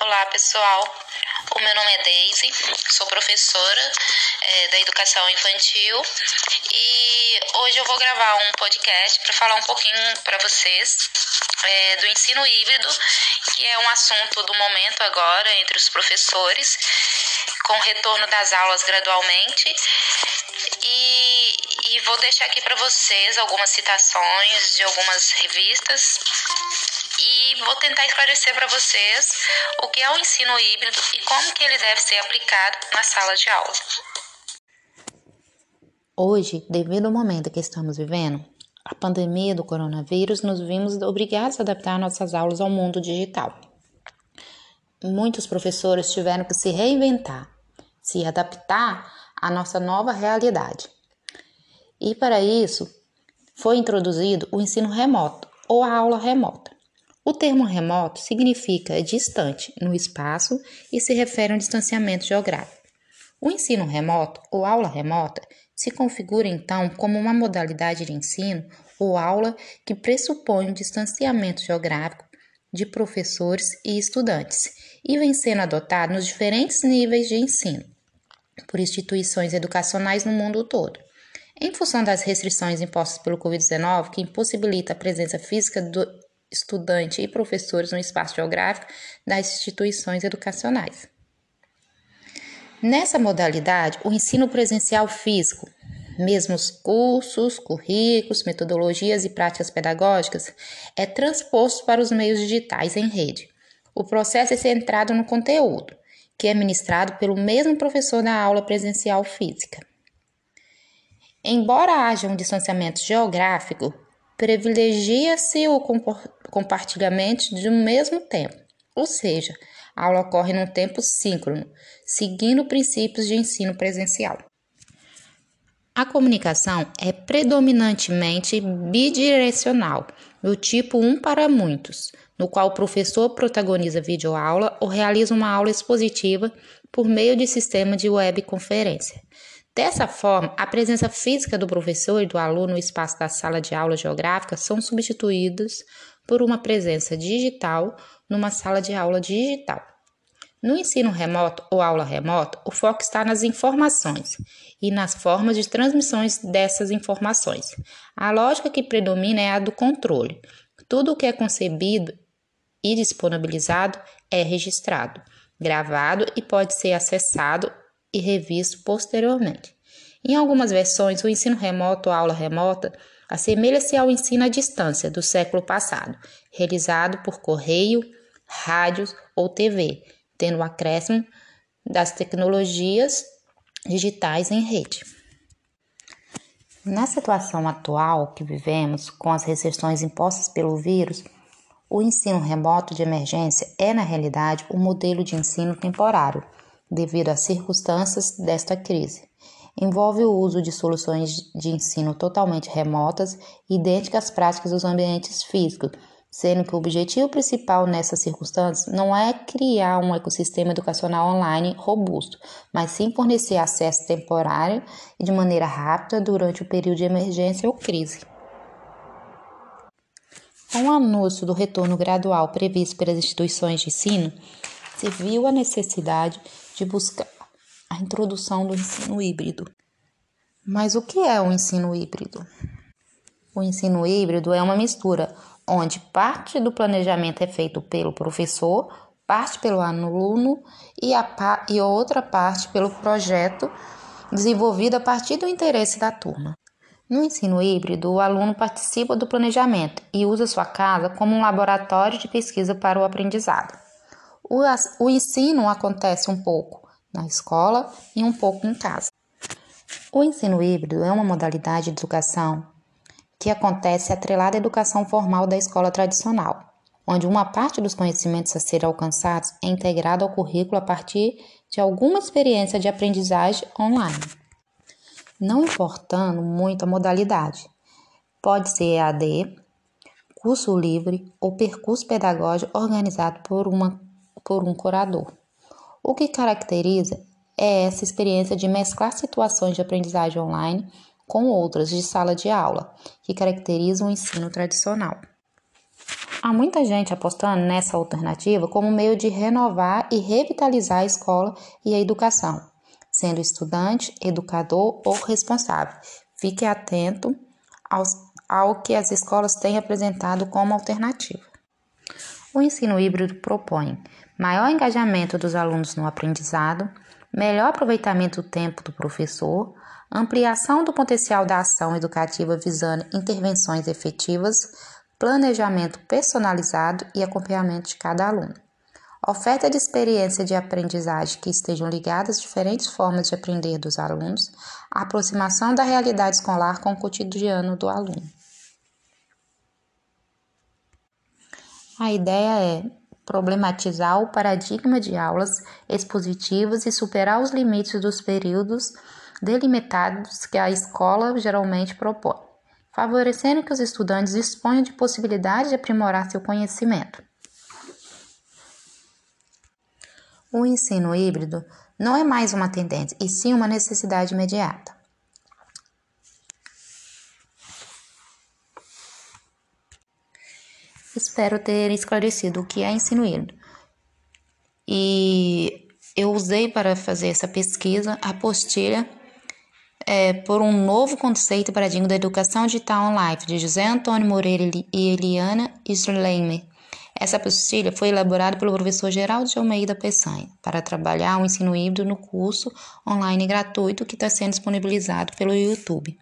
Olá, pessoal. O meu nome é Daisy, sou professora é, da educação infantil e hoje eu vou gravar um podcast para falar um pouquinho para vocês é, do ensino híbrido, que é um assunto do momento agora entre os professores, com o retorno das aulas gradualmente. E, e vou deixar aqui para vocês algumas citações de algumas revistas e vou tentar esclarecer para vocês o que é o ensino híbrido e como que ele deve ser aplicado na sala de aula. Hoje, devido ao momento que estamos vivendo, a pandemia do coronavírus, nos vimos obrigados a adaptar nossas aulas ao mundo digital. Muitos professores tiveram que se reinventar, se adaptar à nossa nova realidade. E para isso, foi introduzido o ensino remoto ou a aula remota. O termo remoto significa distante no espaço e se refere a um distanciamento geográfico. O ensino remoto ou aula remota se configura então como uma modalidade de ensino ou aula que pressupõe um distanciamento geográfico de professores e estudantes e vem sendo adotado nos diferentes níveis de ensino por instituições educacionais no mundo todo. Em função das restrições impostas pelo Covid-19, que impossibilita a presença física do estudante e professores no espaço geográfico das instituições educacionais. Nessa modalidade, o ensino presencial físico, mesmo os cursos, currículos, metodologias e práticas pedagógicas, é transposto para os meios digitais em rede. O processo é centrado no conteúdo, que é ministrado pelo mesmo professor da aula presencial física. Embora haja um distanciamento geográfico, privilegia-se o compartilhamento de um mesmo tempo, ou seja, a aula ocorre num tempo síncrono, seguindo princípios de ensino presencial. A comunicação é predominantemente bidirecional, do tipo um para muitos, no qual o professor protagoniza videoaula ou realiza uma aula expositiva por meio de sistema de webconferência. Dessa forma, a presença física do professor e do aluno no espaço da sala de aula geográfica são substituídos por uma presença digital numa sala de aula digital. No ensino remoto ou aula remota, o foco está nas informações e nas formas de transmissões dessas informações. A lógica que predomina é a do controle. Tudo o que é concebido e disponibilizado é registrado, gravado e pode ser acessado e revisto posteriormente. Em algumas versões, o ensino remoto ou aula remota assemelha-se ao ensino à distância do século passado, realizado por correio, rádios ou TV, tendo o acréscimo das tecnologias digitais em rede. Na situação atual que vivemos, com as restrições impostas pelo vírus, o ensino remoto de emergência é, na realidade, um modelo de ensino temporário devido às circunstâncias desta crise. Envolve o uso de soluções de ensino totalmente remotas, idênticas às práticas dos ambientes físicos, sendo que o objetivo principal nessas circunstâncias não é criar um ecossistema educacional online robusto, mas sim fornecer acesso temporário e de maneira rápida durante o período de emergência ou crise. Com o anúncio do retorno gradual previsto pelas instituições de ensino, se viu a necessidade de buscar a introdução do ensino híbrido. Mas o que é o ensino híbrido? O ensino híbrido é uma mistura onde parte do planejamento é feito pelo professor, parte pelo aluno e, a, e outra parte pelo projeto desenvolvido a partir do interesse da turma. No ensino híbrido, o aluno participa do planejamento e usa sua casa como um laboratório de pesquisa para o aprendizado. O, o ensino acontece um pouco na escola e um pouco em casa. O ensino híbrido é uma modalidade de educação que acontece atrelada à educação formal da escola tradicional, onde uma parte dos conhecimentos a serem alcançados é integrada ao currículo a partir de alguma experiência de aprendizagem online. Não importando muito a modalidade, pode ser EAD, curso livre ou percurso pedagógico organizado por uma por um curador. O que caracteriza é essa experiência de mesclar situações de aprendizagem online com outras de sala de aula, que caracterizam o ensino tradicional. Há muita gente apostando nessa alternativa como meio de renovar e revitalizar a escola e a educação, sendo estudante, educador ou responsável. Fique atento aos, ao que as escolas têm apresentado como alternativa. O ensino híbrido propõe maior engajamento dos alunos no aprendizado, melhor aproveitamento do tempo do professor, ampliação do potencial da ação educativa visando intervenções efetivas, planejamento personalizado e acompanhamento de cada aluno. Oferta de experiência de aprendizagem que estejam ligadas às diferentes formas de aprender dos alunos, aproximação da realidade escolar com o cotidiano do aluno. A ideia é problematizar o paradigma de aulas expositivas e superar os limites dos períodos delimitados que a escola geralmente propõe, favorecendo que os estudantes disponham de possibilidade de aprimorar seu conhecimento. O ensino híbrido não é mais uma tendência, e sim uma necessidade imediata. Espero ter esclarecido o que é ensino híbrido. E eu usei para fazer essa pesquisa a apostila é, por um novo conceito paradigma da educação digital online, de José Antônio Moreira e Eliana Schleimer. Essa apostila foi elaborada pelo professor Geraldo de Almeida Peçanha para trabalhar o ensino híbrido no curso online gratuito que está sendo disponibilizado pelo YouTube.